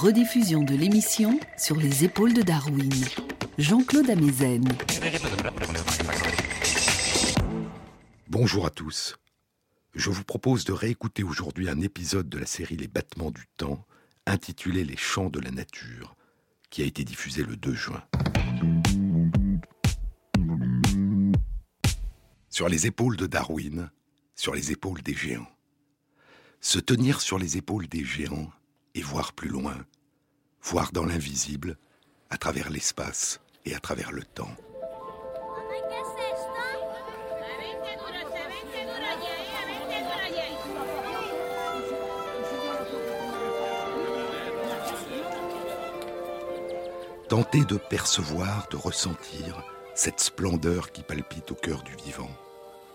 Rediffusion de l'émission sur les épaules de Darwin. Jean-Claude Amezen. Bonjour à tous. Je vous propose de réécouter aujourd'hui un épisode de la série Les battements du temps, intitulé Les chants de la nature, qui a été diffusé le 2 juin. Sur les épaules de Darwin, sur les épaules des géants. Se tenir sur les épaules des géants et voir plus loin, voir dans l'invisible, à travers l'espace et à travers le temps. Tenter de percevoir, de ressentir cette splendeur qui palpite au cœur du vivant,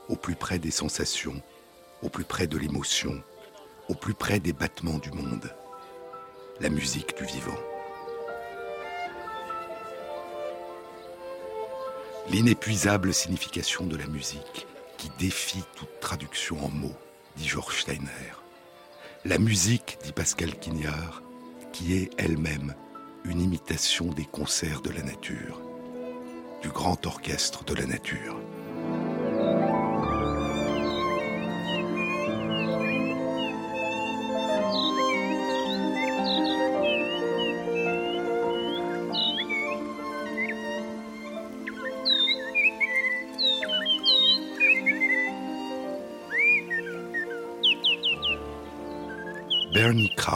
au plus près des sensations, au plus près de l'émotion, au plus près des battements du monde la musique du vivant. L'inépuisable signification de la musique qui défie toute traduction en mots, dit Georges Steiner. La musique, dit Pascal Quignard, qui est elle-même une imitation des concerts de la nature, du grand orchestre de la nature.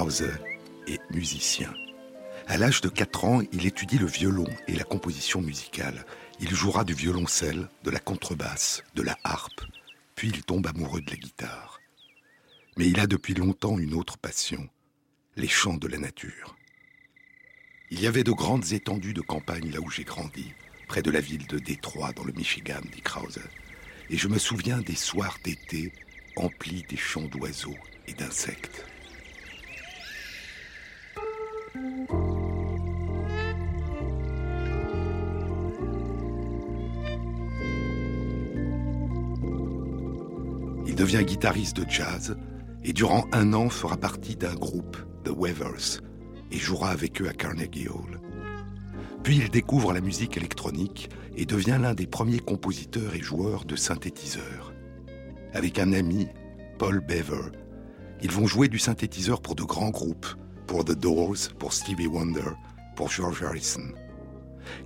Krause est musicien. À l'âge de 4 ans, il étudie le violon et la composition musicale. Il jouera du violoncelle, de la contrebasse, de la harpe, puis il tombe amoureux de la guitare. Mais il a depuis longtemps une autre passion, les chants de la nature. Il y avait de grandes étendues de campagne là où j'ai grandi, près de la ville de Détroit dans le Michigan, dit Krause. Et je me souviens des soirs d'été emplis des chants d'oiseaux et d'insectes. Il devient guitariste de jazz et durant un an fera partie d'un groupe, The Weavers, et jouera avec eux à Carnegie Hall. Puis il découvre la musique électronique et devient l'un des premiers compositeurs et joueurs de synthétiseurs. Avec un ami, Paul Bever, ils vont jouer du synthétiseur pour de grands groupes, pour The Doors, pour Stevie Wonder, pour George Harrison.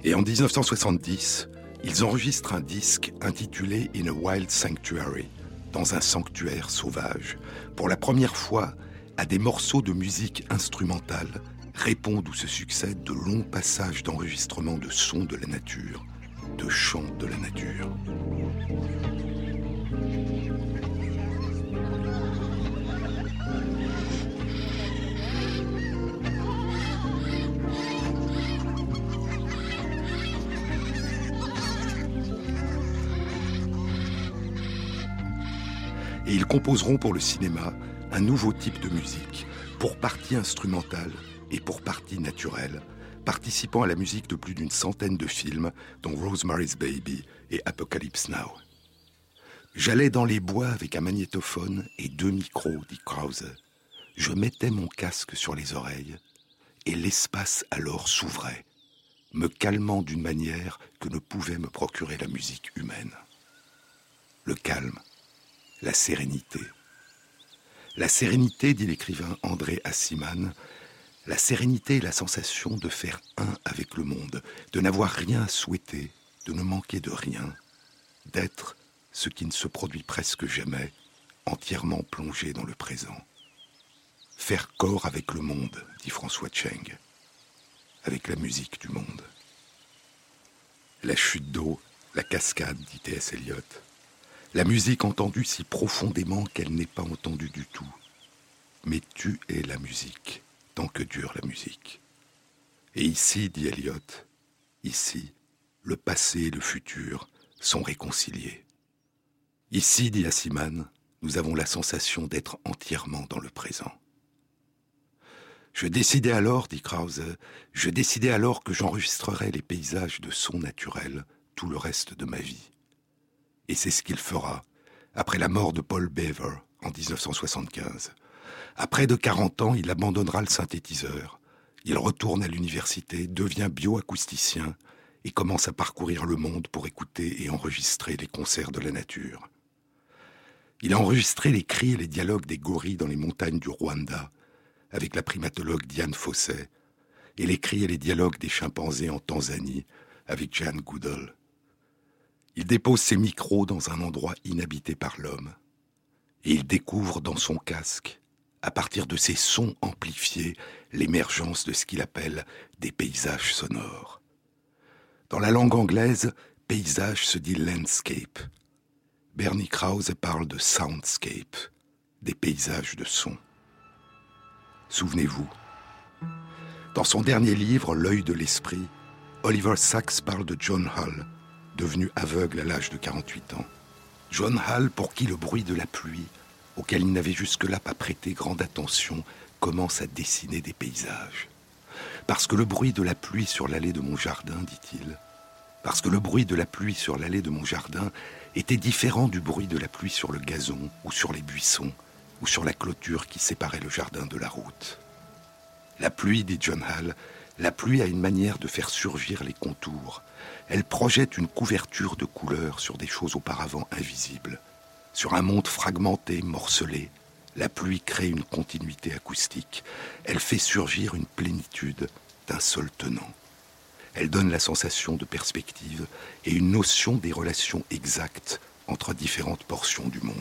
Et en 1970, ils enregistrent un disque intitulé In a Wild Sanctuary, dans un sanctuaire sauvage. Pour la première fois, à des morceaux de musique instrumentale répondent ou se succèdent de longs passages d'enregistrement de sons de la nature, de chants de la nature. Ils composeront pour le cinéma un nouveau type de musique, pour partie instrumentale et pour partie naturelle, participant à la musique de plus d'une centaine de films, dont Rosemary's Baby et Apocalypse Now. J'allais dans les bois avec un magnétophone et deux micros, dit Krause. Je mettais mon casque sur les oreilles, et l'espace alors s'ouvrait, me calmant d'une manière que ne pouvait me procurer la musique humaine. Le calme, la sérénité. La sérénité, dit l'écrivain André Assiman, la sérénité est la sensation de faire un avec le monde, de n'avoir rien à souhaiter, de ne manquer de rien, d'être ce qui ne se produit presque jamais, entièrement plongé dans le présent. Faire corps avec le monde, dit François Cheng, avec la musique du monde. La chute d'eau, la cascade, dit T.S. Eliot, la musique entendue si profondément qu'elle n'est pas entendue du tout. Mais tu es la musique, tant que dure la musique. Et ici, dit Eliot, ici, le passé et le futur sont réconciliés. Ici, dit Assiman, nous avons la sensation d'être entièrement dans le présent. Je décidai alors, dit Krause, je décidai alors que j'enregistrerais les paysages de son naturel tout le reste de ma vie. Et c'est ce qu'il fera après la mort de Paul Beaver en 1975. À près de 40 ans, il abandonnera le synthétiseur. Il retourne à l'université, devient bioacousticien et commence à parcourir le monde pour écouter et enregistrer les concerts de la nature. Il a enregistré les cris et les dialogues des gorilles dans les montagnes du Rwanda avec la primatologue Diane Fosset et les cris et les dialogues des chimpanzés en Tanzanie avec Jan Goodall. Il dépose ses micros dans un endroit inhabité par l'homme et il découvre dans son casque, à partir de ses sons amplifiés, l'émergence de ce qu'il appelle des paysages sonores. Dans la langue anglaise, paysage se dit landscape. Bernie Krause parle de soundscape, des paysages de son. Souvenez-vous, dans son dernier livre, L'œil de l'esprit, Oliver Sacks parle de John Hull, devenu aveugle à l'âge de 48 ans. John Hull, pour qui le bruit de la pluie, auquel il n'avait jusque-là pas prêté grande attention, commence à dessiner des paysages. Parce que le bruit de la pluie sur l'allée de mon jardin, dit-il, parce que le bruit de la pluie sur l'allée de mon jardin était différent du bruit de la pluie sur le gazon ou sur les buissons ou sur la clôture qui séparait le jardin de la route. La pluie, dit John Hall, la pluie a une manière de faire surgir les contours. Elle projette une couverture de couleurs sur des choses auparavant invisibles. Sur un monde fragmenté, morcelé, la pluie crée une continuité acoustique. Elle fait surgir une plénitude d'un seul tenant. Elle donne la sensation de perspective et une notion des relations exactes entre différentes portions du monde.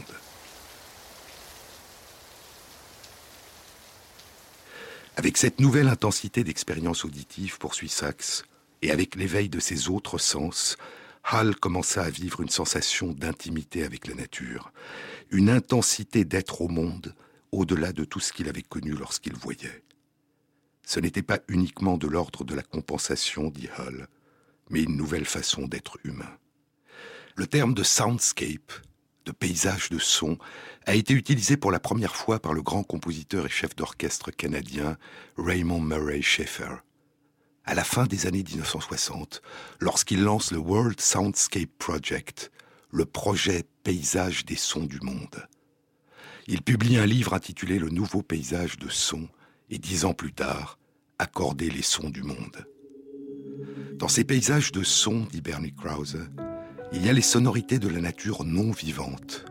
Avec cette nouvelle intensité d'expérience auditive, poursuit Sachs, et avec l'éveil de ses autres sens, Hall commença à vivre une sensation d'intimité avec la nature, une intensité d'être au monde au-delà de tout ce qu'il avait connu lorsqu'il voyait. Ce n'était pas uniquement de l'ordre de la compensation, dit Hull, mais une nouvelle façon d'être humain. Le terme de soundscape, de paysage de son, a été utilisé pour la première fois par le grand compositeur et chef d'orchestre canadien Raymond Murray Schaeffer. À la fin des années 1960, lorsqu'il lance le World Soundscape Project, le projet paysage des sons du monde. Il publie un livre intitulé Le nouveau paysage de son, et dix ans plus tard, accorder les sons du monde. Dans ces paysages de sons, dit Bernie Krause, il y a les sonorités de la nature non vivante.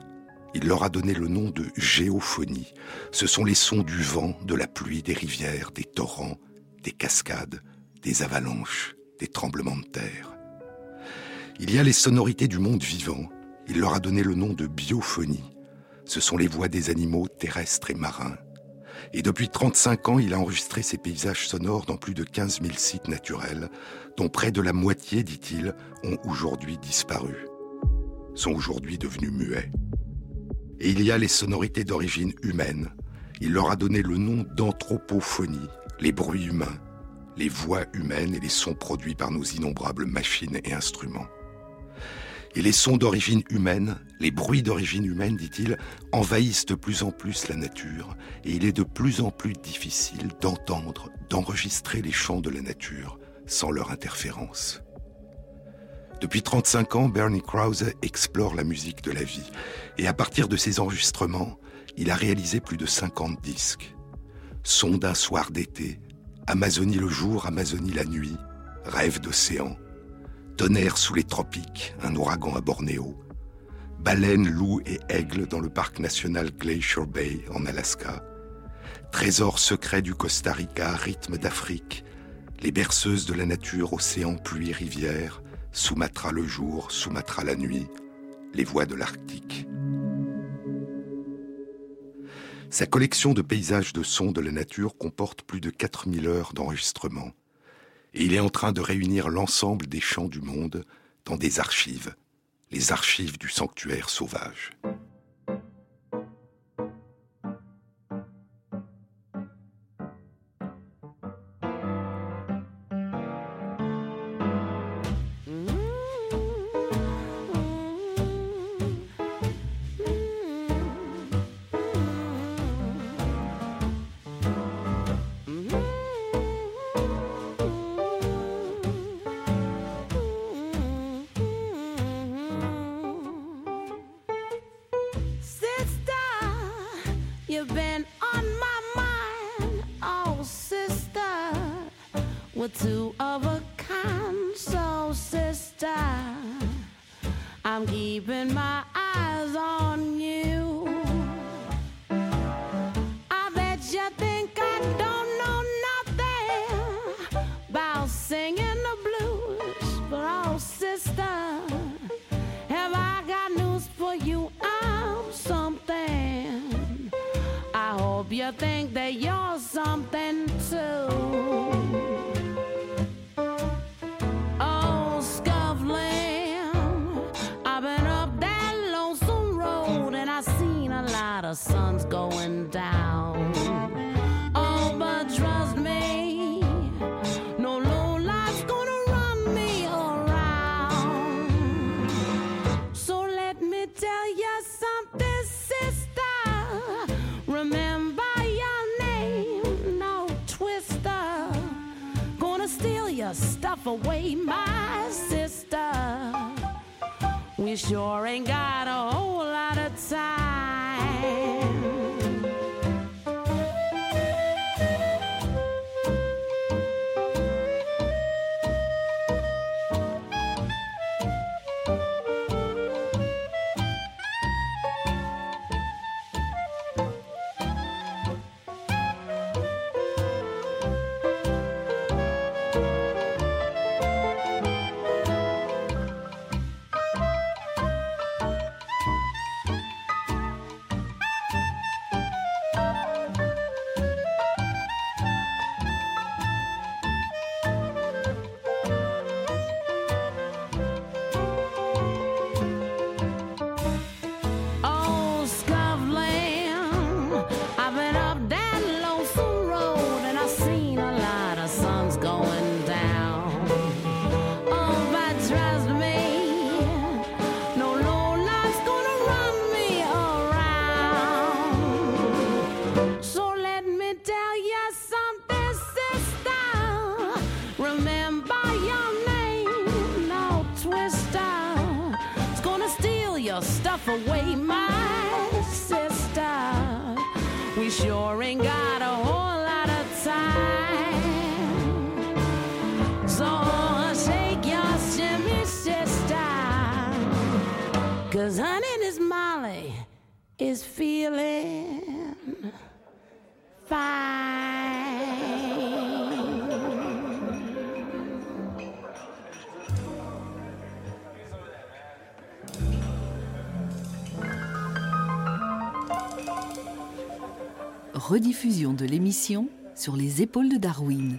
Il leur a donné le nom de géophonie. Ce sont les sons du vent, de la pluie, des rivières, des torrents, des cascades, des avalanches, des tremblements de terre. Il y a les sonorités du monde vivant. Il leur a donné le nom de biophonie. Ce sont les voix des animaux terrestres et marins, et depuis 35 ans, il a enregistré ses paysages sonores dans plus de 15 000 sites naturels, dont près de la moitié, dit-il, ont aujourd'hui disparu, sont aujourd'hui devenus muets. Et il y a les sonorités d'origine humaine. Il leur a donné le nom d'anthropophonie, les bruits humains, les voix humaines et les sons produits par nos innombrables machines et instruments. Et les sons d'origine humaine, les bruits d'origine humaine, dit-il, envahissent de plus en plus la nature, et il est de plus en plus difficile d'entendre, d'enregistrer les chants de la nature sans leur interférence. Depuis 35 ans, Bernie Krause explore la musique de la vie, et à partir de ses enregistrements, il a réalisé plus de 50 disques. Sons d'un soir d'été, Amazonie le jour, Amazonie la nuit, Rêve d'océan, Tonnerre sous les tropiques, un ouragan à Bornéo. Baleines, loups et aigles dans le parc national Glacier Bay en Alaska. Trésor secret du Costa Rica, rythme d'Afrique. Les berceuses de la nature, océan, pluie, rivière. Sumatra le jour, Sumatra la nuit. Les voix de l'Arctique. Sa collection de paysages de sons de la nature comporte plus de 4000 heures d'enregistrement et il est en train de réunir l'ensemble des chants du monde dans des archives, les archives du sanctuaire sauvage. Away, my sister. We sure ain't got a whole away, my sister. We sure ain't got a whole lot of time. So shake your shimmy, sister. Cause honey, this Molly is feeling Rediffusion de l'émission sur les épaules de Darwin.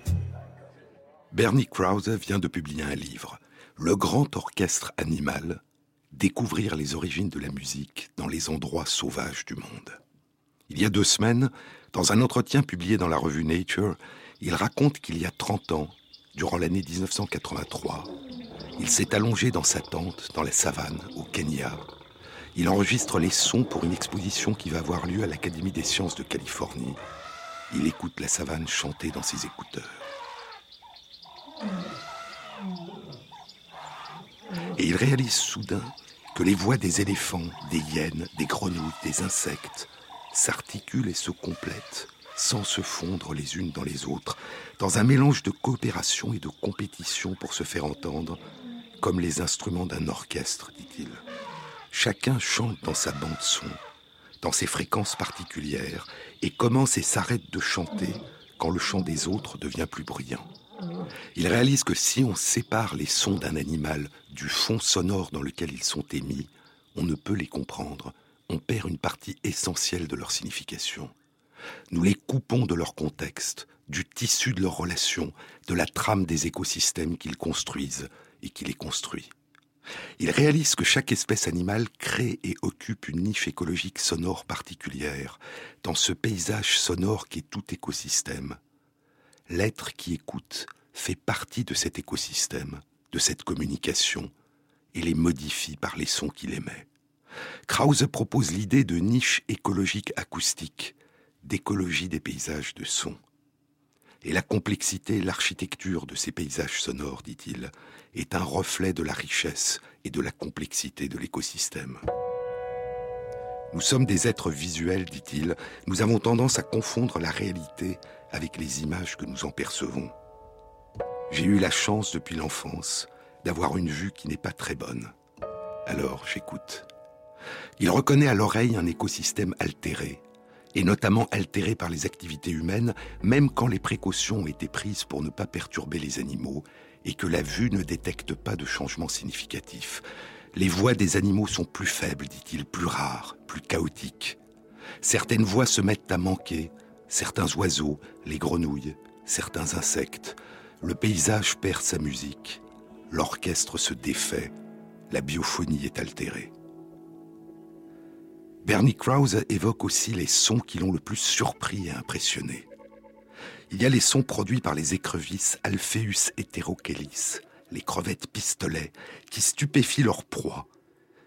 Bernie Krause vient de publier un livre, Le grand orchestre animal, découvrir les origines de la musique dans les endroits sauvages du monde. Il y a deux semaines, dans un entretien publié dans la revue Nature, il raconte qu'il y a 30 ans, durant l'année 1983, il s'est allongé dans sa tente dans la savane au Kenya. Il enregistre les sons pour une exposition qui va avoir lieu à l'Académie des sciences de Californie. Il écoute la savane chanter dans ses écouteurs. Et il réalise soudain que les voix des éléphants, des hyènes, des grenouilles, des insectes s'articulent et se complètent sans se fondre les unes dans les autres, dans un mélange de coopération et de compétition pour se faire entendre, comme les instruments d'un orchestre, dit-il. Chacun chante dans sa bande son, dans ses fréquences particulières, et commence et s'arrête de chanter quand le chant des autres devient plus bruyant. Il réalise que si on sépare les sons d'un animal du fond sonore dans lequel ils sont émis, on ne peut les comprendre, on perd une partie essentielle de leur signification. Nous les coupons de leur contexte, du tissu de leurs relations, de la trame des écosystèmes qu'ils construisent et qui les construit. Il réalise que chaque espèce animale crée et occupe une niche écologique sonore particulière dans ce paysage sonore qui est tout écosystème. L'être qui écoute fait partie de cet écosystème, de cette communication, et les modifie par les sons qu'il émet. Krause propose l'idée de niche écologique acoustique, d'écologie des paysages de son. Et la complexité, l'architecture de ces paysages sonores, dit-il, est un reflet de la richesse et de la complexité de l'écosystème. Nous sommes des êtres visuels, dit-il, nous avons tendance à confondre la réalité avec les images que nous en percevons. J'ai eu la chance depuis l'enfance d'avoir une vue qui n'est pas très bonne. Alors j'écoute. Il reconnaît à l'oreille un écosystème altéré, et notamment altéré par les activités humaines, même quand les précautions ont été prises pour ne pas perturber les animaux et que la vue ne détecte pas de changement significatif. Les voix des animaux sont plus faibles, dit-il, plus rares, plus chaotiques. Certaines voix se mettent à manquer, certains oiseaux, les grenouilles, certains insectes. Le paysage perd sa musique, l'orchestre se défait, la biophonie est altérée. Bernie Krause évoque aussi les sons qui l'ont le plus surpris et impressionné. Il y a les sons produits par les écrevisses Alpheus heterochelys, les crevettes pistolets, qui stupéfient leur proie.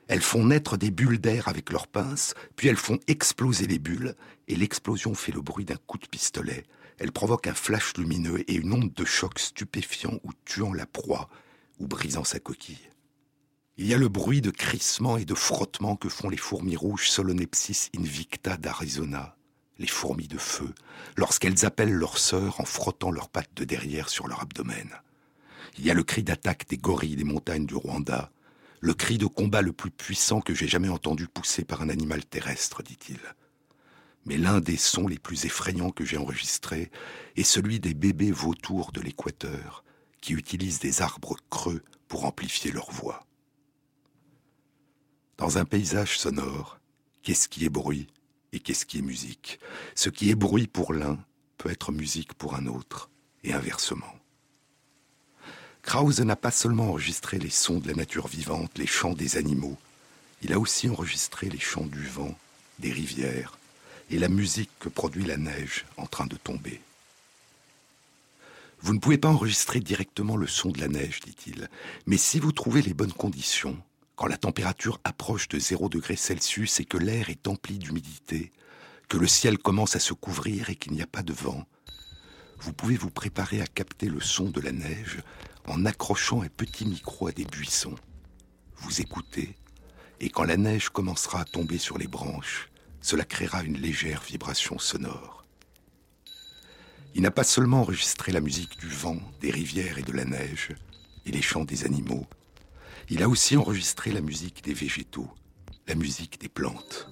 Elles font naître des bulles d'air avec leurs pinces, puis elles font exploser les bulles, et l'explosion fait le bruit d'un coup de pistolet. Elle provoque un flash lumineux et une onde de choc stupéfiant ou tuant la proie, ou brisant sa coquille. Il y a le bruit de crissement et de frottement que font les fourmis rouges Solonepsis invicta d'Arizona, les fourmis de feu, lorsqu'elles appellent leur sœur en frottant leurs pattes de derrière sur leur abdomen. Il y a le cri d'attaque des gorilles des montagnes du Rwanda, le cri de combat le plus puissant que j'ai jamais entendu pousser par un animal terrestre, dit-il. Mais l'un des sons les plus effrayants que j'ai enregistrés est celui des bébés vautours de l'équateur, qui utilisent des arbres creux pour amplifier leur voix. Dans un paysage sonore, qu'est-ce qui est bruit et qu'est-ce qui est musique Ce qui est bruit pour l'un peut être musique pour un autre, et inversement. Krause n'a pas seulement enregistré les sons de la nature vivante, les chants des animaux, il a aussi enregistré les chants du vent, des rivières, et la musique que produit la neige en train de tomber. Vous ne pouvez pas enregistrer directement le son de la neige, dit-il, mais si vous trouvez les bonnes conditions, quand la température approche de 0 degré Celsius et que l'air est empli d'humidité, que le ciel commence à se couvrir et qu'il n'y a pas de vent, vous pouvez vous préparer à capter le son de la neige en accrochant un petit micro à des buissons. Vous écoutez, et quand la neige commencera à tomber sur les branches, cela créera une légère vibration sonore. Il n'a pas seulement enregistré la musique du vent, des rivières et de la neige, et les chants des animaux, il a aussi enregistré la musique des végétaux, la musique des plantes.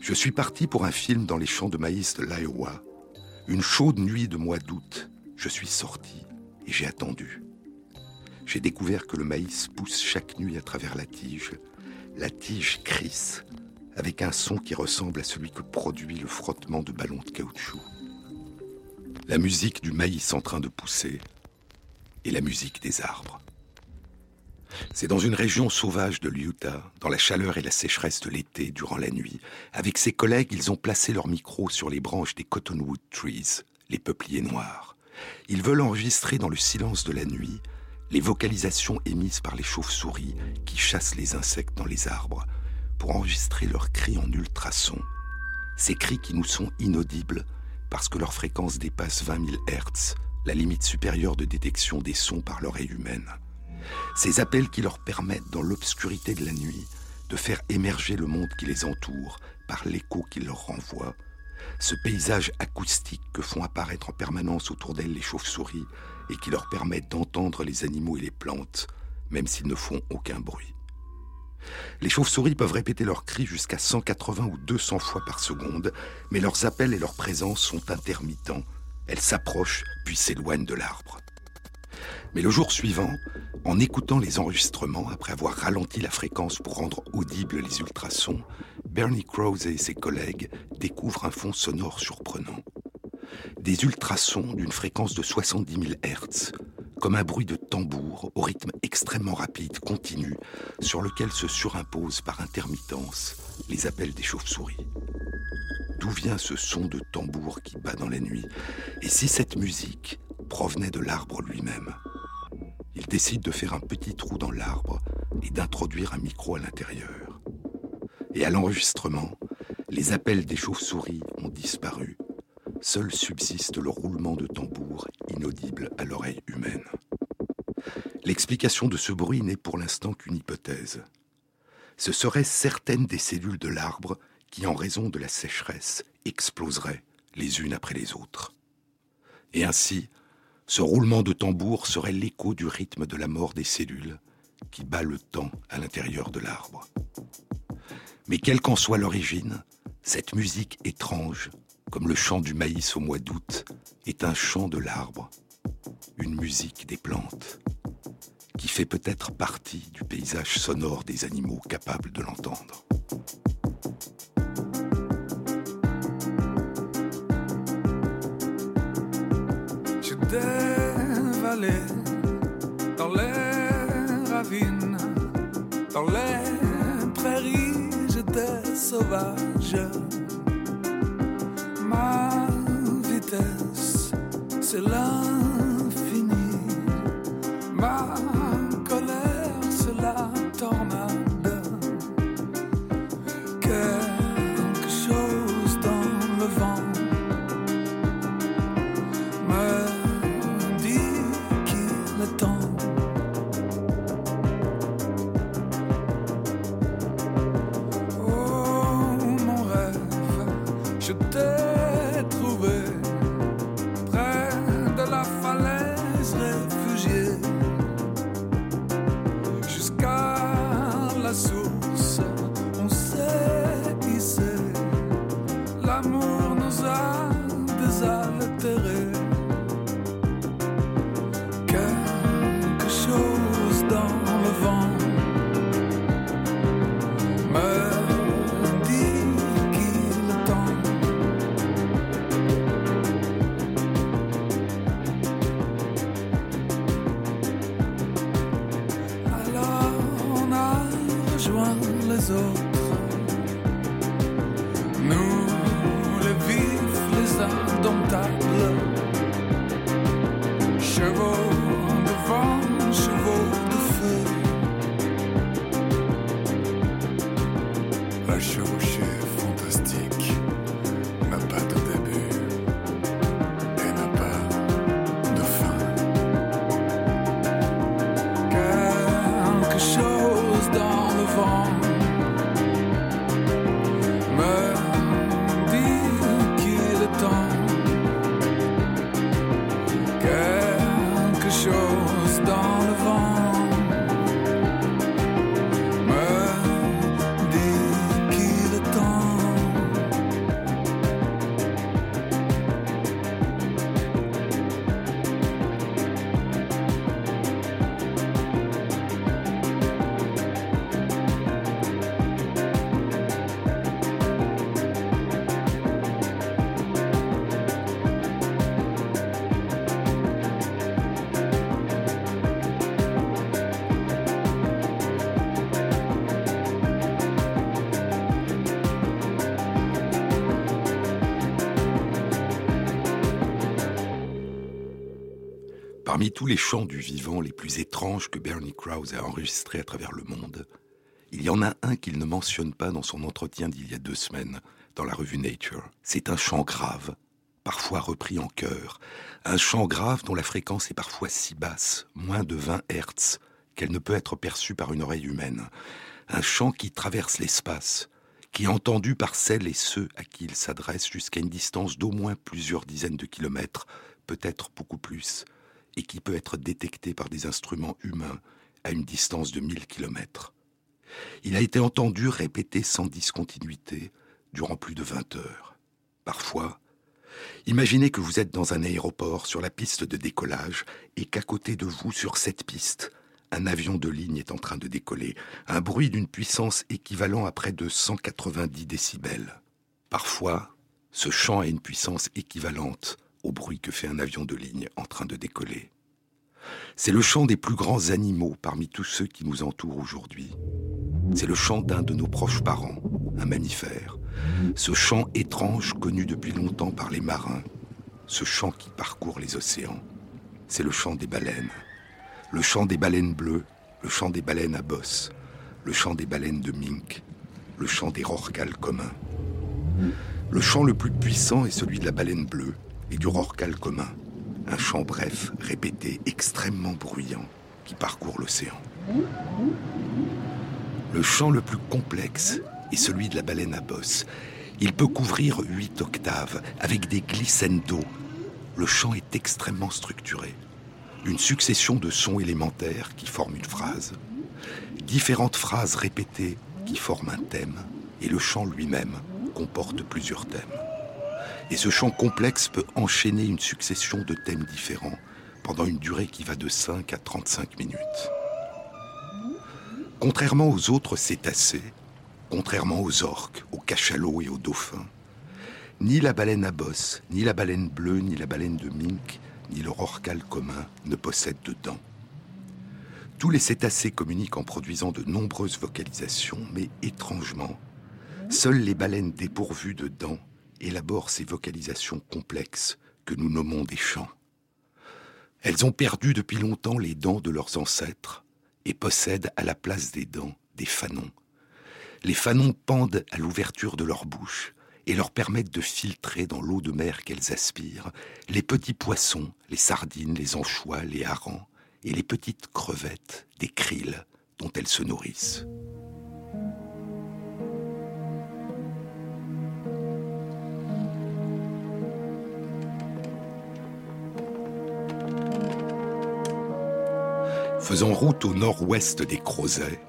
Je suis parti pour un film dans les champs de maïs de l'Iowa. Une chaude nuit de mois d'août, je suis sorti et j'ai attendu. J'ai découvert que le maïs pousse chaque nuit à travers la tige. La tige crisse, avec un son qui ressemble à celui que produit le frottement de ballons de caoutchouc. La musique du maïs en train de pousser et la musique des arbres. C'est dans une région sauvage de l'Utah, dans la chaleur et la sécheresse de l'été, durant la nuit. Avec ses collègues, ils ont placé leur micro sur les branches des cottonwood trees, les peupliers noirs. Ils veulent enregistrer dans le silence de la nuit les vocalisations émises par les chauves-souris qui chassent les insectes dans les arbres, pour enregistrer leurs cris en ultrasons. Ces cris qui nous sont inaudibles parce que leur fréquence dépasse 20 000 Hertz, la limite supérieure de détection des sons par l'oreille humaine. Ces appels qui leur permettent, dans l'obscurité de la nuit, de faire émerger le monde qui les entoure par l'écho qu'ils leur renvoie, ce paysage acoustique que font apparaître en permanence autour d'elles les chauves-souris et qui leur permet d'entendre les animaux et les plantes, même s'ils ne font aucun bruit. Les chauves-souris peuvent répéter leurs cris jusqu'à 180 ou 200 fois par seconde, mais leurs appels et leur présence sont intermittents. Elles s'approchent puis s'éloignent de l'arbre. Mais le jour suivant, en écoutant les enregistrements, après avoir ralenti la fréquence pour rendre audibles les ultrasons, Bernie Krause et ses collègues découvrent un fond sonore surprenant. Des ultrasons d'une fréquence de 70 000 Hz, comme un bruit de tambour au rythme extrêmement rapide, continu, sur lequel se surimposent par intermittence les appels des chauves-souris. D'où vient ce son de tambour qui bat dans la nuit? Et si cette musique provenait de l'arbre lui-même il décide de faire un petit trou dans l'arbre et d'introduire un micro à l'intérieur. Et à l'enregistrement, les appels des chauves-souris ont disparu. Seul subsiste le roulement de tambour inaudible à l'oreille humaine. L'explication de ce bruit n'est pour l'instant qu'une hypothèse. Ce seraient certaines des cellules de l'arbre qui, en raison de la sécheresse, exploseraient les unes après les autres. Et ainsi, Ce roulement de tambour serait l'écho du rythme de la mort des cellules qui bat le temps à l'intérieur de l'arbre. Mais quelle qu'en soit l'origine, cette musique étrange, comme le chant du maïs au mois d'août, est un chant de l'arbre, une musique des plantes, qui fait peut-être partie du paysage sonore des animaux capables de l'entendre. Dans les prairies, j'étais sauvage. Ma vitesse, c'est l'infini. Ma colère, c'est la tornade. Tous les chants du vivant les plus étranges que Bernie Krause a enregistrés à travers le monde, il y en a un qu'il ne mentionne pas dans son entretien d'il y a deux semaines dans la revue Nature. C'est un chant grave, parfois repris en chœur, un chant grave dont la fréquence est parfois si basse, moins de 20 Hertz, qu'elle ne peut être perçue par une oreille humaine. Un chant qui traverse l'espace, qui est entendu par celles et ceux à qui il s'adresse jusqu'à une distance d'au moins plusieurs dizaines de kilomètres, peut-être beaucoup plus, et qui peut être détecté par des instruments humains à une distance de 1000 kilomètres. Il a été entendu répéter sans discontinuité durant plus de 20 heures. Parfois, imaginez que vous êtes dans un aéroport sur la piste de décollage et qu'à côté de vous, sur cette piste, un avion de ligne est en train de décoller, un bruit d'une puissance équivalent à près de 190 décibels. Parfois, ce chant a une puissance équivalente au bruit que fait un avion de ligne en train de décoller. C'est le chant des plus grands animaux parmi tous ceux qui nous entourent aujourd'hui. C'est le chant d'un de nos proches parents, un mammifère. Ce chant étrange connu depuis longtemps par les marins. Ce chant qui parcourt les océans. C'est le chant des baleines. Le chant des baleines bleues, le chant des baleines à bosse, le chant des baleines de mink, le chant des rorquals communs. Le chant le plus puissant est celui de la baleine bleue et du rorqual commun. Un chant bref, répété, extrêmement bruyant, qui parcourt l'océan. Le chant le plus complexe est celui de la baleine à bosse. Il peut couvrir huit octaves avec des glissando, le chant est extrêmement structuré. Une succession de sons élémentaires qui forment une phrase, différentes phrases répétées qui forment un thème, et le chant lui-même comporte plusieurs thèmes. Et ce chant complexe peut enchaîner une succession de thèmes différents pendant une durée qui va de 5 à 35 minutes. Contrairement aux autres cétacés, contrairement aux orques, aux cachalots et aux dauphins, ni la baleine à bosse, ni la baleine bleue, ni la baleine de mink, ni le rorqual commun ne possèdent de dents. Tous les cétacés communiquent en produisant de nombreuses vocalisations, mais étrangement, seules les baleines dépourvues de dents élaborent ces vocalisations complexes que nous nommons des chants. Elles ont perdu depuis longtemps les dents de leurs ancêtres et possèdent à la place des dents des fanons. Les fanons pendent à l'ouverture de leur bouche et leur permettent de filtrer dans l'eau de mer qu'elles aspirent les petits poissons, les sardines, les anchois, les harengs et les petites crevettes des krills dont elles se nourrissent. Faisant route au nord-ouest des Crozets,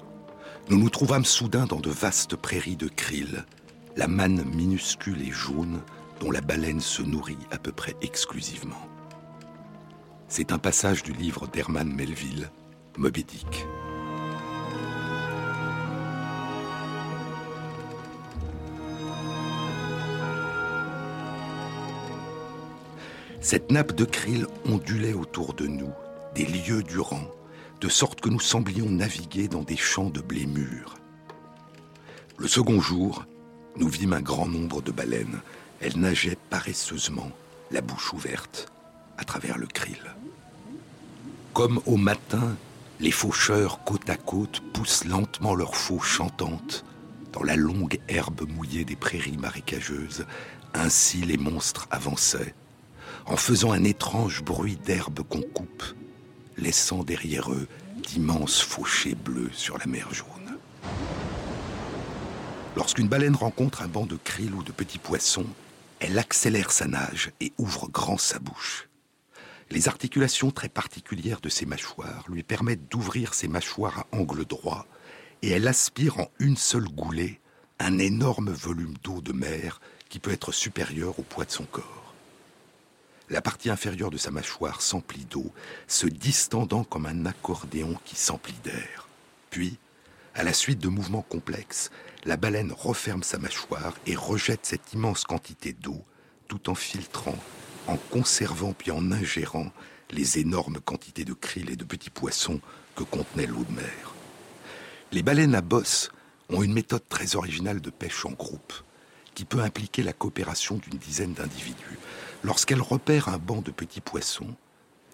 nous nous trouvâmes soudain dans de vastes prairies de krill, la manne minuscule et jaune dont la baleine se nourrit à peu près exclusivement. C'est un passage du livre d'Herman Melville, Moby Dick. Cette nappe de krill ondulait autour de nous, des lieux durant, de sorte que nous semblions naviguer dans des champs de blé mûr. Le second jour, nous vîmes un grand nombre de baleines. Elles nageaient paresseusement, la bouche ouverte, à travers le krill. Comme au matin, les faucheurs côte à côte poussent lentement leurs faux chantantes dans la longue herbe mouillée des prairies marécageuses, ainsi les monstres avançaient, en faisant un étrange bruit d'herbe qu'on coupe laissant derrière eux d'immenses fauchés bleus sur la mer jaune. Lorsqu'une baleine rencontre un banc de krill ou de petits poissons, elle accélère sa nage et ouvre grand sa bouche. Les articulations très particulières de ses mâchoires lui permettent d'ouvrir ses mâchoires à angle droit et elle aspire en une seule goulée un énorme volume d'eau de mer qui peut être supérieur au poids de son corps la partie inférieure de sa mâchoire s'emplit d'eau, se distendant comme un accordéon qui s'emplit d'air. Puis, à la suite de mouvements complexes, la baleine referme sa mâchoire et rejette cette immense quantité d'eau, tout en filtrant, en conservant puis en ingérant les énormes quantités de krill et de petits poissons que contenait l'eau de mer. Les baleines à bosse ont une méthode très originale de pêche en groupe, qui peut impliquer la coopération d'une dizaine d'individus. Lorsqu'elles repèrent un banc de petits poissons,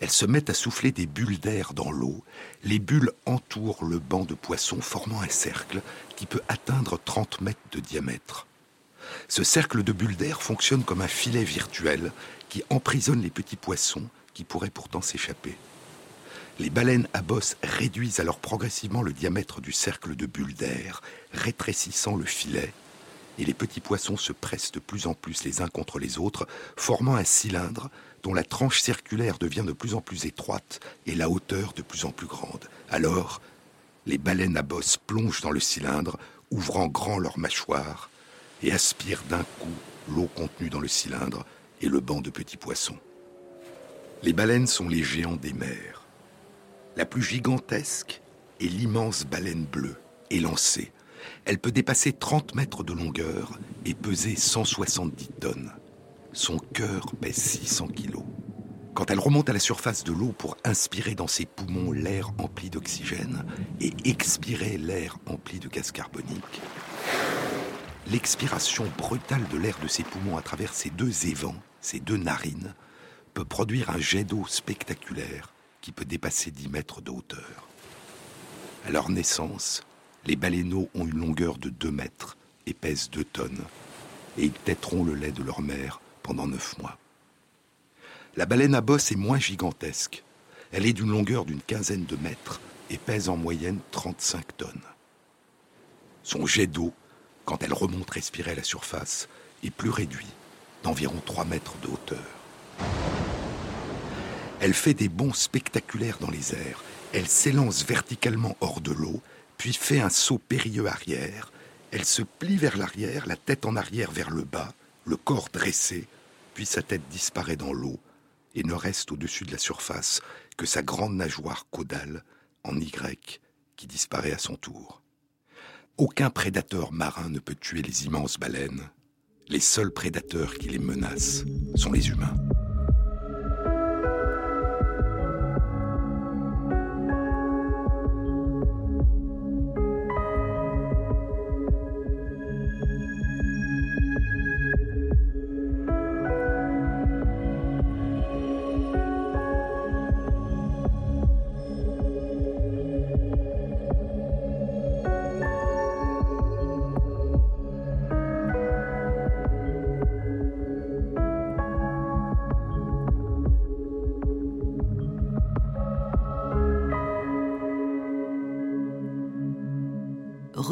elles se mettent à souffler des bulles d'air dans l'eau. Les bulles entourent le banc de poissons, formant un cercle qui peut atteindre 30 mètres de diamètre. Ce cercle de bulles d'air fonctionne comme un filet virtuel qui emprisonne les petits poissons qui pourraient pourtant s'échapper. Les baleines à bosse réduisent alors progressivement le diamètre du cercle de bulles d'air, rétrécissant le filet et les petits poissons se pressent de plus en plus les uns contre les autres, formant un cylindre dont la tranche circulaire devient de plus en plus étroite et la hauteur de plus en plus grande. Alors, les baleines à bosse plongent dans le cylindre, ouvrant grand leurs mâchoires, et aspirent d'un coup l'eau contenue dans le cylindre et le banc de petits poissons. Les baleines sont les géants des mers. La plus gigantesque est l'immense baleine bleue, élancée, elle peut dépasser 30 mètres de longueur et peser 170 tonnes. Son cœur pèse 600 kilos. Quand elle remonte à la surface de l'eau pour inspirer dans ses poumons l'air empli d'oxygène et expirer l'air empli de gaz carbonique, l'expiration brutale de l'air de ses poumons à travers ces deux évents, ces deux narines, peut produire un jet d'eau spectaculaire qui peut dépasser 10 mètres de hauteur. À leur naissance, les baleineaux ont une longueur de 2 mètres et pèsent 2 tonnes, et ils têteront le lait de leur mère pendant 9 mois. La baleine à bosse est moins gigantesque. Elle est d'une longueur d'une quinzaine de mètres et pèse en moyenne 35 tonnes. Son jet d'eau, quand elle remonte respirer à la surface, est plus réduit, d'environ 3 mètres de hauteur. Elle fait des bonds spectaculaires dans les airs. Elle s'élance verticalement hors de l'eau, puis fait un saut périlleux arrière. Elle se plie vers l'arrière, la tête en arrière vers le bas, le corps dressé, puis sa tête disparaît dans l'eau et ne reste au-dessus de la surface que sa grande nageoire caudale en Y qui disparaît à son tour. Aucun prédateur marin ne peut tuer les immenses baleines. Les seuls prédateurs qui les menacent sont les humains.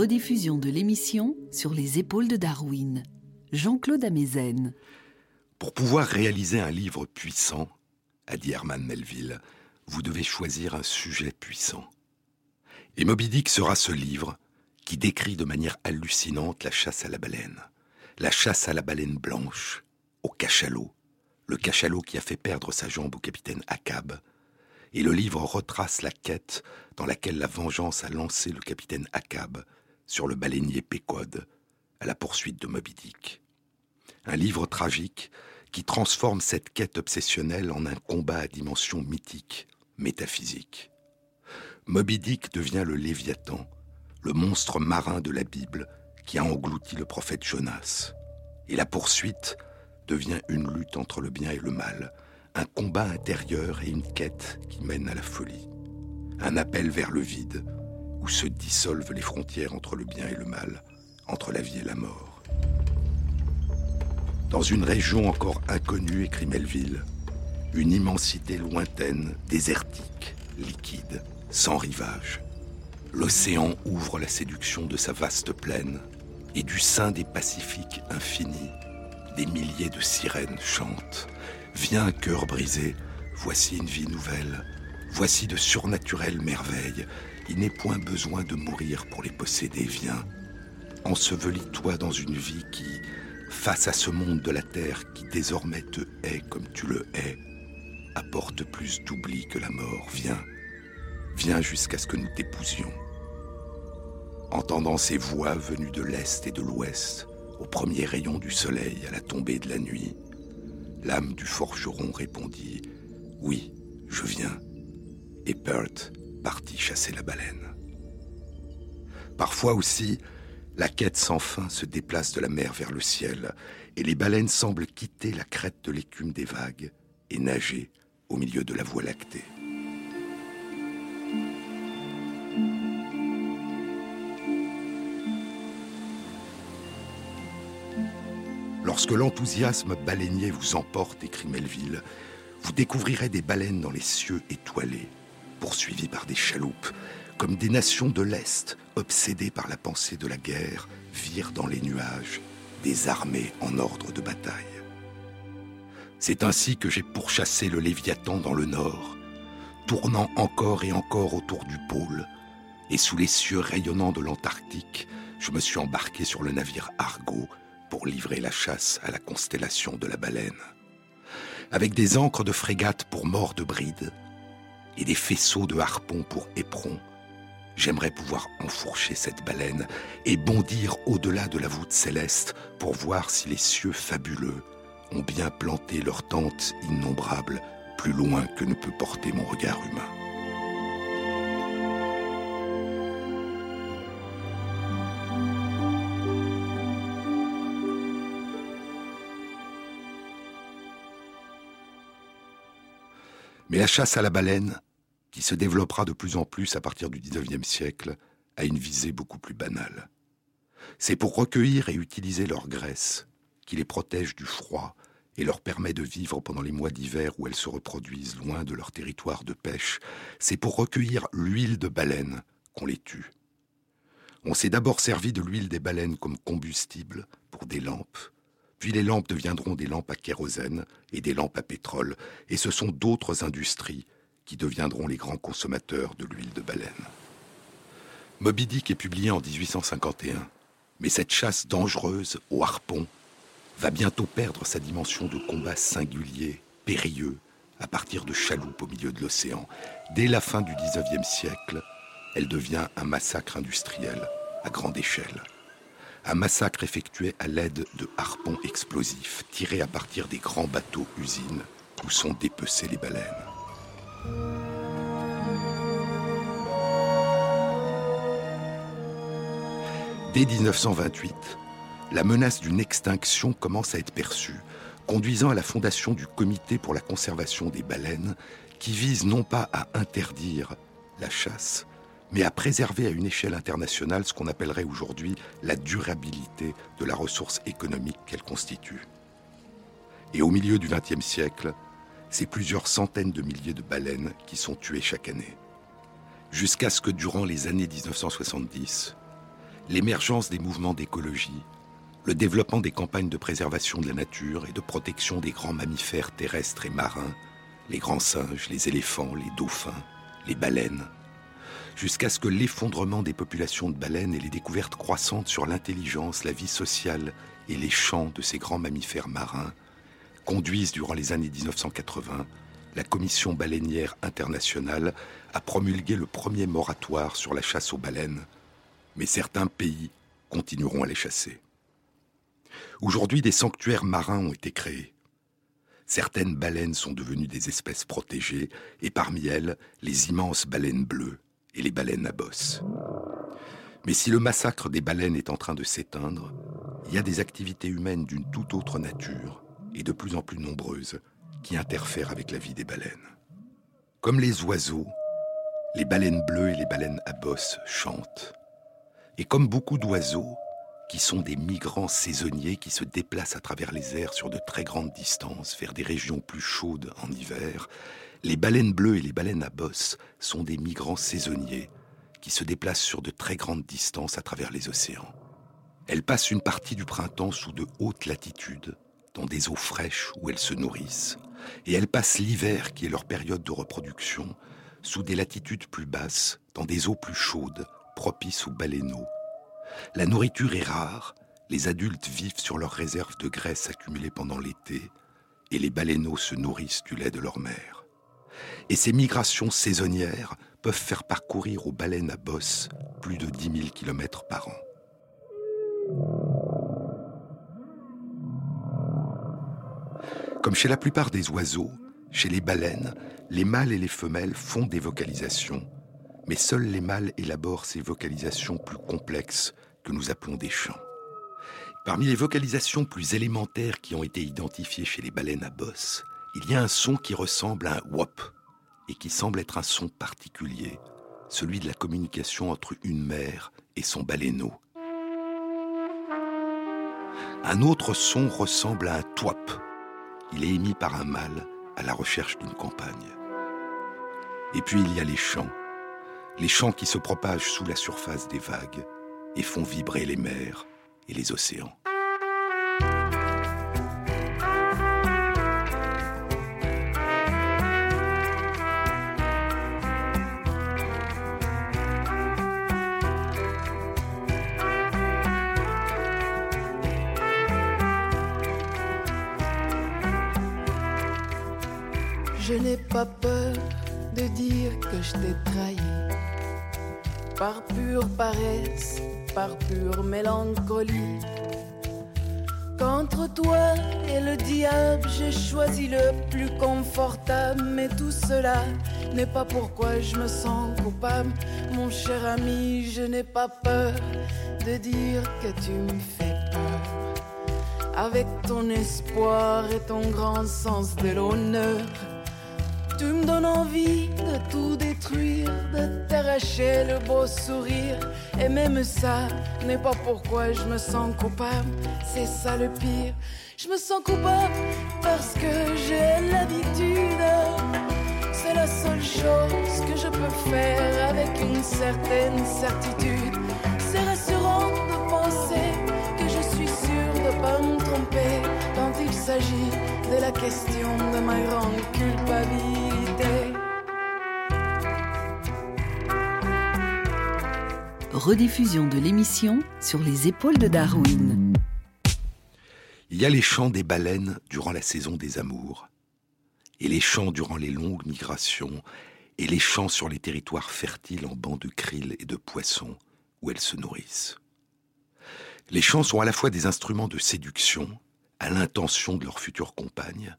Rediffusion de l'émission sur les épaules de Darwin. Jean-Claude Amezen. Pour pouvoir réaliser un livre puissant, a dit Herman Melville, vous devez choisir un sujet puissant. Et Moby Dick sera ce livre qui décrit de manière hallucinante la chasse à la baleine. La chasse à la baleine blanche, au cachalot, le cachalot qui a fait perdre sa jambe au capitaine Akab. Et le livre retrace la quête dans laquelle la vengeance a lancé le capitaine Akab sur le baleinier Pécode à la poursuite de Moby Dick. Un livre tragique qui transforme cette quête obsessionnelle en un combat à dimension mythique, métaphysique. Moby Dick devient le Léviathan, le monstre marin de la Bible qui a englouti le prophète Jonas. Et la poursuite devient une lutte entre le bien et le mal, un combat intérieur et une quête qui mène à la folie. Un appel vers le vide, se dissolvent les frontières entre le bien et le mal, entre la vie et la mort. Dans une région encore inconnue, écrit Melville, une immensité lointaine, désertique, liquide, sans rivage. L'océan ouvre la séduction de sa vaste plaine, et du sein des Pacifiques infinis, des milliers de sirènes chantent. Viens, cœur brisé, voici une vie nouvelle, voici de surnaturelles merveilles. Il n'est point besoin de mourir pour les posséder, viens. Ensevelis-toi dans une vie qui, face à ce monde de la terre qui désormais te hait comme tu le hais, apporte plus d'oubli que la mort. Viens, viens jusqu'à ce que nous t'épousions. Entendant ces voix venues de l'Est et de l'Ouest, au premier rayon du soleil, à la tombée de la nuit, l'âme du forgeron répondit Oui, je viens. Et Bert partit chasser la baleine. Parfois aussi, la quête sans fin se déplace de la mer vers le ciel, et les baleines semblent quitter la crête de l'écume des vagues et nager au milieu de la voie lactée. Lorsque l'enthousiasme baleinier vous emporte, écrit Melville, vous découvrirez des baleines dans les cieux étoilés, poursuivies par des chaloupes, comme des nations de l'Est, obsédées par la pensée de la guerre, virent dans les nuages des armées en ordre de bataille. C'est ainsi que j'ai pourchassé le Léviathan dans le nord, tournant encore et encore autour du pôle, et sous les cieux rayonnants de l'Antarctique, je me suis embarqué sur le navire Argo pour livrer la chasse à la constellation de la baleine. Avec des ancres de frégate pour mort de bride et des faisceaux de harpons pour éperon, j'aimerais pouvoir enfourcher cette baleine et bondir au-delà de la voûte céleste pour voir si les cieux fabuleux ont bien planté leurs tentes innombrables plus loin que ne peut porter mon regard humain. Mais la chasse à la baleine, qui se développera de plus en plus à partir du XIXe siècle, a une visée beaucoup plus banale. C'est pour recueillir et utiliser leur graisse, qui les protège du froid et leur permet de vivre pendant les mois d'hiver où elles se reproduisent loin de leur territoire de pêche. C'est pour recueillir l'huile de baleine qu'on les tue. On s'est d'abord servi de l'huile des baleines comme combustible pour des lampes, Puis les lampes deviendront des lampes à kérosène et des lampes à pétrole, et ce sont d'autres industries qui deviendront les grands consommateurs de l'huile de baleine. Moby Dick est publié en 1851, mais cette chasse dangereuse au harpon va bientôt perdre sa dimension de combat singulier, périlleux, à partir de chaloupes au milieu de l'océan. Dès la fin du XIXe siècle, elle devient un massacre industriel à grande échelle. Un massacre effectué à l'aide de harpons explosifs tirés à partir des grands bateaux usines où sont dépecées les baleines. Dès 1928, la menace d'une extinction commence à être perçue, conduisant à la fondation du Comité pour la conservation des baleines, qui vise non pas à interdire la chasse, mais à préserver à une échelle internationale ce qu'on appellerait aujourd'hui la durabilité de la ressource économique qu'elle constitue. Et au milieu du XXe siècle, c'est plusieurs centaines de milliers de baleines qui sont tuées chaque année. Jusqu'à ce que durant les années 1970, l'émergence des mouvements d'écologie, le développement des campagnes de préservation de la nature et de protection des grands mammifères terrestres et marins, les grands singes, les éléphants, les dauphins, les baleines, jusqu'à ce que l'effondrement des populations de baleines et les découvertes croissantes sur l'intelligence, la vie sociale et les champs de ces grands mammifères marins conduisent durant les années 1980 la Commission baleinière internationale à promulguer le premier moratoire sur la chasse aux baleines, mais certains pays continueront à les chasser. Aujourd'hui, des sanctuaires marins ont été créés. Certaines baleines sont devenues des espèces protégées, et parmi elles, les immenses baleines bleues et les baleines à bosse. Mais si le massacre des baleines est en train de s'éteindre, il y a des activités humaines d'une toute autre nature, et de plus en plus nombreuses, qui interfèrent avec la vie des baleines. Comme les oiseaux, les baleines bleues et les baleines à bosse chantent. Et comme beaucoup d'oiseaux, qui sont des migrants saisonniers qui se déplacent à travers les airs sur de très grandes distances vers des régions plus chaudes en hiver, les baleines bleues et les baleines à bosse sont des migrants saisonniers qui se déplacent sur de très grandes distances à travers les océans. Elles passent une partie du printemps sous de hautes latitudes, dans des eaux fraîches où elles se nourrissent, et elles passent l'hiver, qui est leur période de reproduction, sous des latitudes plus basses, dans des eaux plus chaudes, propices aux baleineaux, la nourriture est rare, les adultes vivent sur leurs réserves de graisse accumulées pendant l'été, et les baleineaux se nourrissent du lait de leur mère. Et ces migrations saisonnières peuvent faire parcourir aux baleines à bosse plus de 10 000 km par an. Comme chez la plupart des oiseaux, chez les baleines, les mâles et les femelles font des vocalisations, mais seuls les mâles élaborent ces vocalisations plus complexes que nous appelons des chants. Parmi les vocalisations plus élémentaires qui ont été identifiées chez les baleines à bosse, il y a un son qui ressemble à un wop et qui semble être un son particulier, celui de la communication entre une mère et son baleineau. Un autre son ressemble à un twap. Il est émis par un mâle à la recherche d'une compagne. Et puis il y a les chants, les chants qui se propagent sous la surface des vagues et font vibrer les mers et les océans. Pas peur de dire que je t'ai trahi par pure paresse par pure mélancolie. Qu'entre toi et le diable, j'ai choisi le plus confortable, mais tout cela n'est pas pourquoi je me sens coupable. Mon cher ami, je n'ai pas peur de dire que tu me fais peur. Avec ton espoir et ton grand sens de l'honneur, tu me donnes envie de tout détruire, de t'arracher le beau sourire. Et même ça n'est pas pourquoi je me sens coupable, c'est ça le pire. Je me sens coupable parce que j'ai l'habitude. C'est la seule chose que je peux faire avec une certaine certitude. C'est rassurant de question de ma grande culpabilité. Rediffusion de l'émission sur les épaules de Darwin. Il y a les chants des baleines durant la saison des amours, et les chants durant les longues migrations, et les chants sur les territoires fertiles en bancs de krill et de poissons où elles se nourrissent. Les chants sont à la fois des instruments de séduction à l'intention de leur future compagne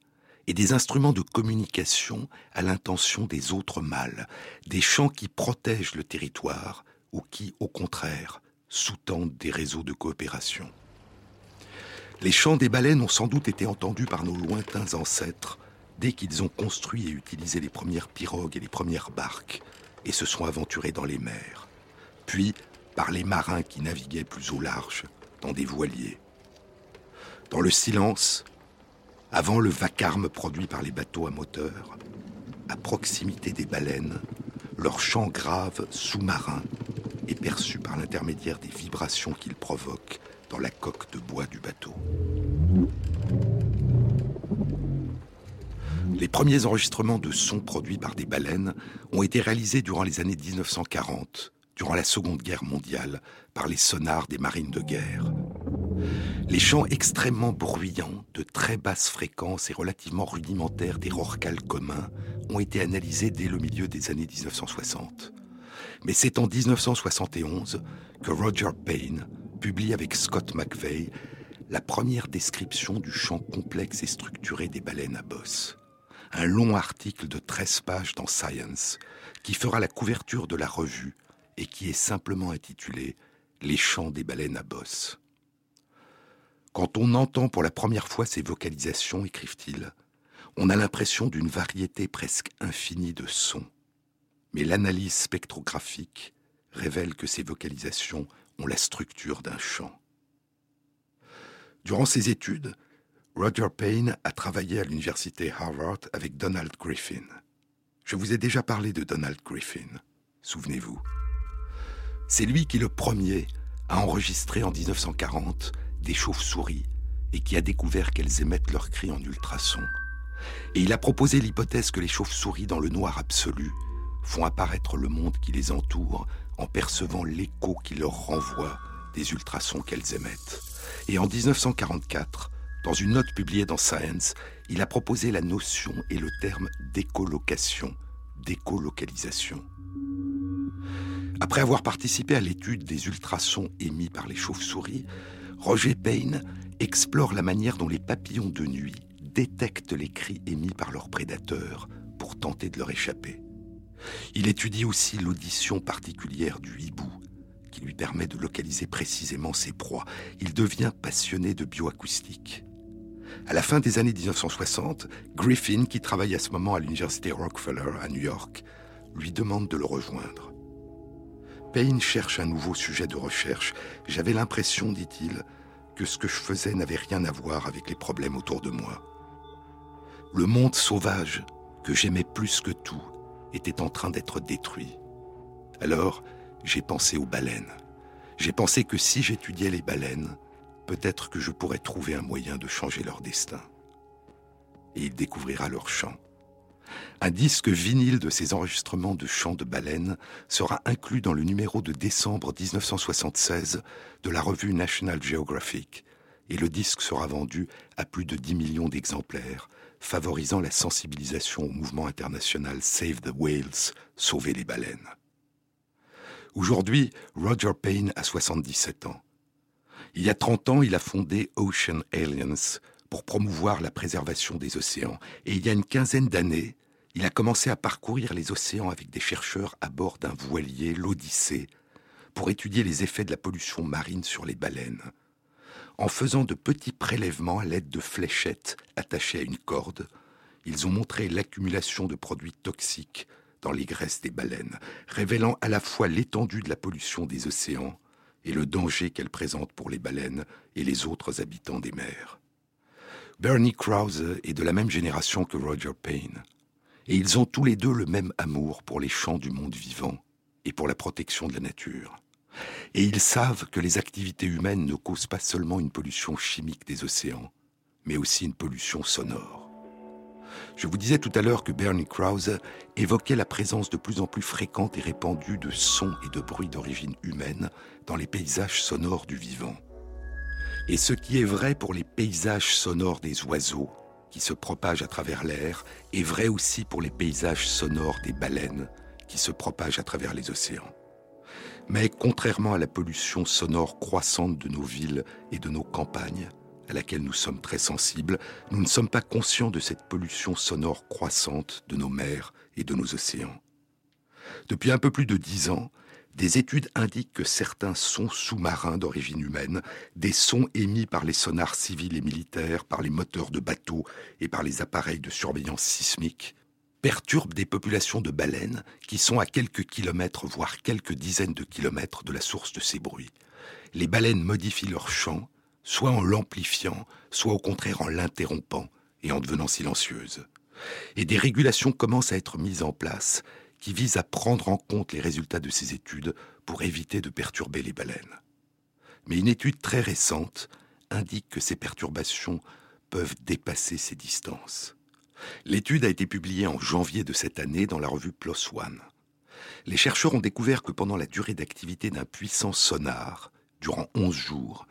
et des instruments de communication à l'intention des autres mâles, des chants qui protègent le territoire ou qui, au contraire, sous-tendent des réseaux de coopération. Les chants des baleines ont sans doute été entendus par nos lointains ancêtres dès qu'ils ont construit et utilisé les premières pirogues et les premières barques et se sont aventurés dans les mers, puis par les marins qui naviguaient plus au large dans des voiliers. Dans le silence, avant le vacarme produit par les bateaux à moteur, à proximité des baleines, leur chant grave sous-marin est perçu par l'intermédiaire des vibrations qu'ils provoquent dans la coque de bois du bateau. Les premiers enregistrements de sons produits par des baleines ont été réalisés durant les années 1940, durant la Seconde Guerre mondiale, par les sonars des marines de guerre. Les chants extrêmement bruyants, de très basse fréquence et relativement rudimentaires des rorquals communs ont été analysés dès le milieu des années 1960. Mais c'est en 1971 que Roger Payne publie avec Scott McVeigh la première description du chant complexe et structuré des baleines à bosse. Un long article de 13 pages dans Science qui fera la couverture de la revue et qui est simplement intitulé Les chants des baleines à bosse. Quand on entend pour la première fois ces vocalisations, écrivent-ils, on a l'impression d'une variété presque infinie de sons. Mais l'analyse spectrographique révèle que ces vocalisations ont la structure d'un chant. Durant ses études, Roger Payne a travaillé à l'université Harvard avec Donald Griffin. Je vous ai déjà parlé de Donald Griffin, souvenez-vous. C'est lui qui le premier a enregistré en 1940 des chauves-souris et qui a découvert qu'elles émettent leurs cris en ultrasons. Et il a proposé l'hypothèse que les chauves-souris dans le noir absolu font apparaître le monde qui les entoure en percevant l'écho qui leur renvoie des ultrasons qu'elles émettent. Et en 1944, dans une note publiée dans Science, il a proposé la notion et le terme d'écolocation, d'écolocalisation. Après avoir participé à l'étude des ultrasons émis par les chauves-souris, Roger Payne explore la manière dont les papillons de nuit détectent les cris émis par leurs prédateurs pour tenter de leur échapper. Il étudie aussi l'audition particulière du hibou, qui lui permet de localiser précisément ses proies. Il devient passionné de bioacoustique. À la fin des années 1960, Griffin, qui travaille à ce moment à l'université Rockefeller à New York, lui demande de le rejoindre. Payne cherche un nouveau sujet de recherche. J'avais l'impression, dit-il, que ce que je faisais n'avait rien à voir avec les problèmes autour de moi. Le monde sauvage, que j'aimais plus que tout, était en train d'être détruit. Alors, j'ai pensé aux baleines. J'ai pensé que si j'étudiais les baleines, peut-être que je pourrais trouver un moyen de changer leur destin. Et il découvrira leur chant. Un disque vinyle de ces enregistrements de chants de baleines sera inclus dans le numéro de décembre 1976 de la revue National Geographic, et le disque sera vendu à plus de 10 millions d'exemplaires, favorisant la sensibilisation au mouvement international Save the Whales, Sauver les baleines. Aujourd'hui, Roger Payne a 77 ans. Il y a 30 ans, il a fondé Ocean Aliens pour promouvoir la préservation des océans. Et il y a une quinzaine d'années, il a commencé à parcourir les océans avec des chercheurs à bord d'un voilier, l'Odyssée, pour étudier les effets de la pollution marine sur les baleines. En faisant de petits prélèvements à l'aide de fléchettes attachées à une corde, ils ont montré l'accumulation de produits toxiques dans les graisses des baleines, révélant à la fois l'étendue de la pollution des océans et le danger qu'elle présente pour les baleines et les autres habitants des mers. Bernie Krause est de la même génération que Roger Payne, et ils ont tous les deux le même amour pour les champs du monde vivant et pour la protection de la nature. Et ils savent que les activités humaines ne causent pas seulement une pollution chimique des océans, mais aussi une pollution sonore. Je vous disais tout à l'heure que Bernie Krause évoquait la présence de plus en plus fréquente et répandue de sons et de bruits d'origine humaine dans les paysages sonores du vivant. Et ce qui est vrai pour les paysages sonores des oiseaux, qui se propagent à travers l'air, est vrai aussi pour les paysages sonores des baleines, qui se propagent à travers les océans. Mais contrairement à la pollution sonore croissante de nos villes et de nos campagnes, à laquelle nous sommes très sensibles, nous ne sommes pas conscients de cette pollution sonore croissante de nos mers et de nos océans. Depuis un peu plus de dix ans, des études indiquent que certains sons sous-marins d'origine humaine, des sons émis par les sonars civils et militaires, par les moteurs de bateaux et par les appareils de surveillance sismique, perturbent des populations de baleines qui sont à quelques kilomètres, voire quelques dizaines de kilomètres de la source de ces bruits. Les baleines modifient leur chant, soit en l'amplifiant, soit au contraire en l'interrompant et en devenant silencieuses. Et des régulations commencent à être mises en place qui visent à prendre en compte les résultats de ces études pour éviter de perturber les baleines. Mais une étude très récente indique que ces perturbations peuvent dépasser ces distances. L'étude a été publiée en janvier de cette année dans la revue PLOS ONE. Les chercheurs ont découvert que pendant la durée d'activité d'un puissant sonar, durant 11 jours,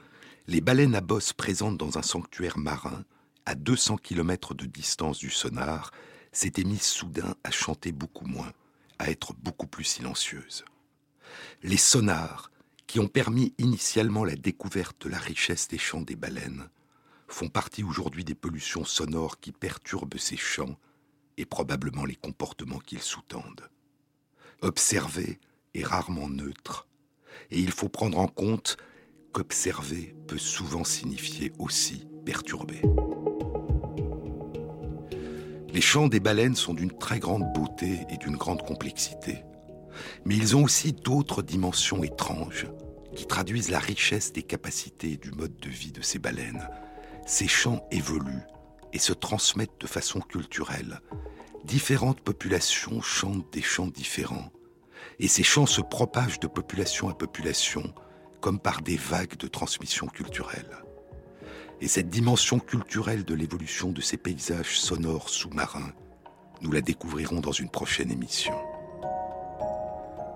les baleines à bosse présentes dans un sanctuaire marin, à 200 km de distance du sonar, s'étaient mises soudain à chanter beaucoup moins, à être beaucoup plus silencieuses. Les sonars, qui ont permis initialement la découverte de la richesse des chants des baleines, font partie aujourd'hui des pollutions sonores qui perturbent ces chants et probablement les comportements qu'ils sous-tendent. Observer est rarement neutre, et il faut prendre en compte qu'observer peut souvent signifier aussi perturber. Les chants des baleines sont d'une très grande beauté et d'une grande complexité, mais ils ont aussi d'autres dimensions étranges qui traduisent la richesse des capacités et du mode de vie de ces baleines, ces chants évoluent et se transmettent de façon culturelle. Différentes populations chantent des chants différents, et ces chants se propagent de population à population, comme par des vagues de transmission culturelle. Et cette dimension culturelle de l'évolution de ces paysages sonores sous-marins, nous la découvrirons dans une prochaine émission.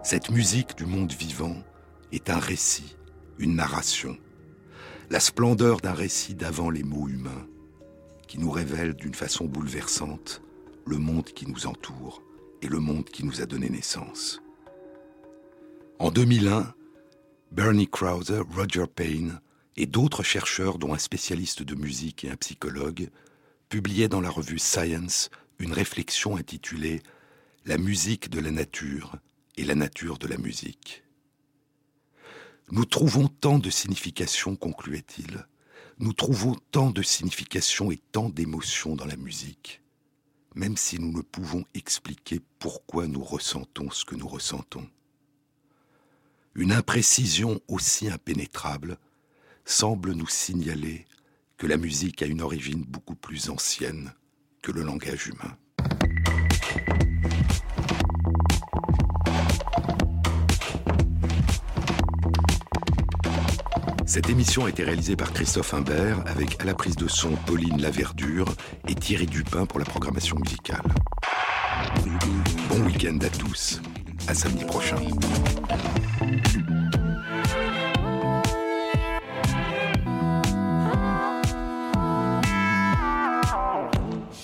Cette musique du monde vivant est un récit, une narration, la splendeur d'un récit d'avant les mots humains, qui nous révèle d'une façon bouleversante le monde qui nous entoure et le monde qui nous a donné naissance. En 2001, Bernie Krause, Roger Payne et d'autres chercheurs, dont un spécialiste de musique et un psychologue, publiaient dans la revue Science une réflexion intitulée La musique de la nature et la nature de la musique. Nous trouvons tant de significations, concluait-il, nous trouvons tant de significations et tant d'émotions dans la musique, même si nous ne pouvons expliquer pourquoi nous ressentons ce que nous ressentons. Une imprécision aussi impénétrable semble nous signaler que la musique a une origine beaucoup plus ancienne que le langage humain. Cette émission a été réalisée par Christophe Imbert avec à la prise de son Pauline Laverdure et Thierry Dupin pour la programmation musicale. Bon week-end à tous. À samedi prochain.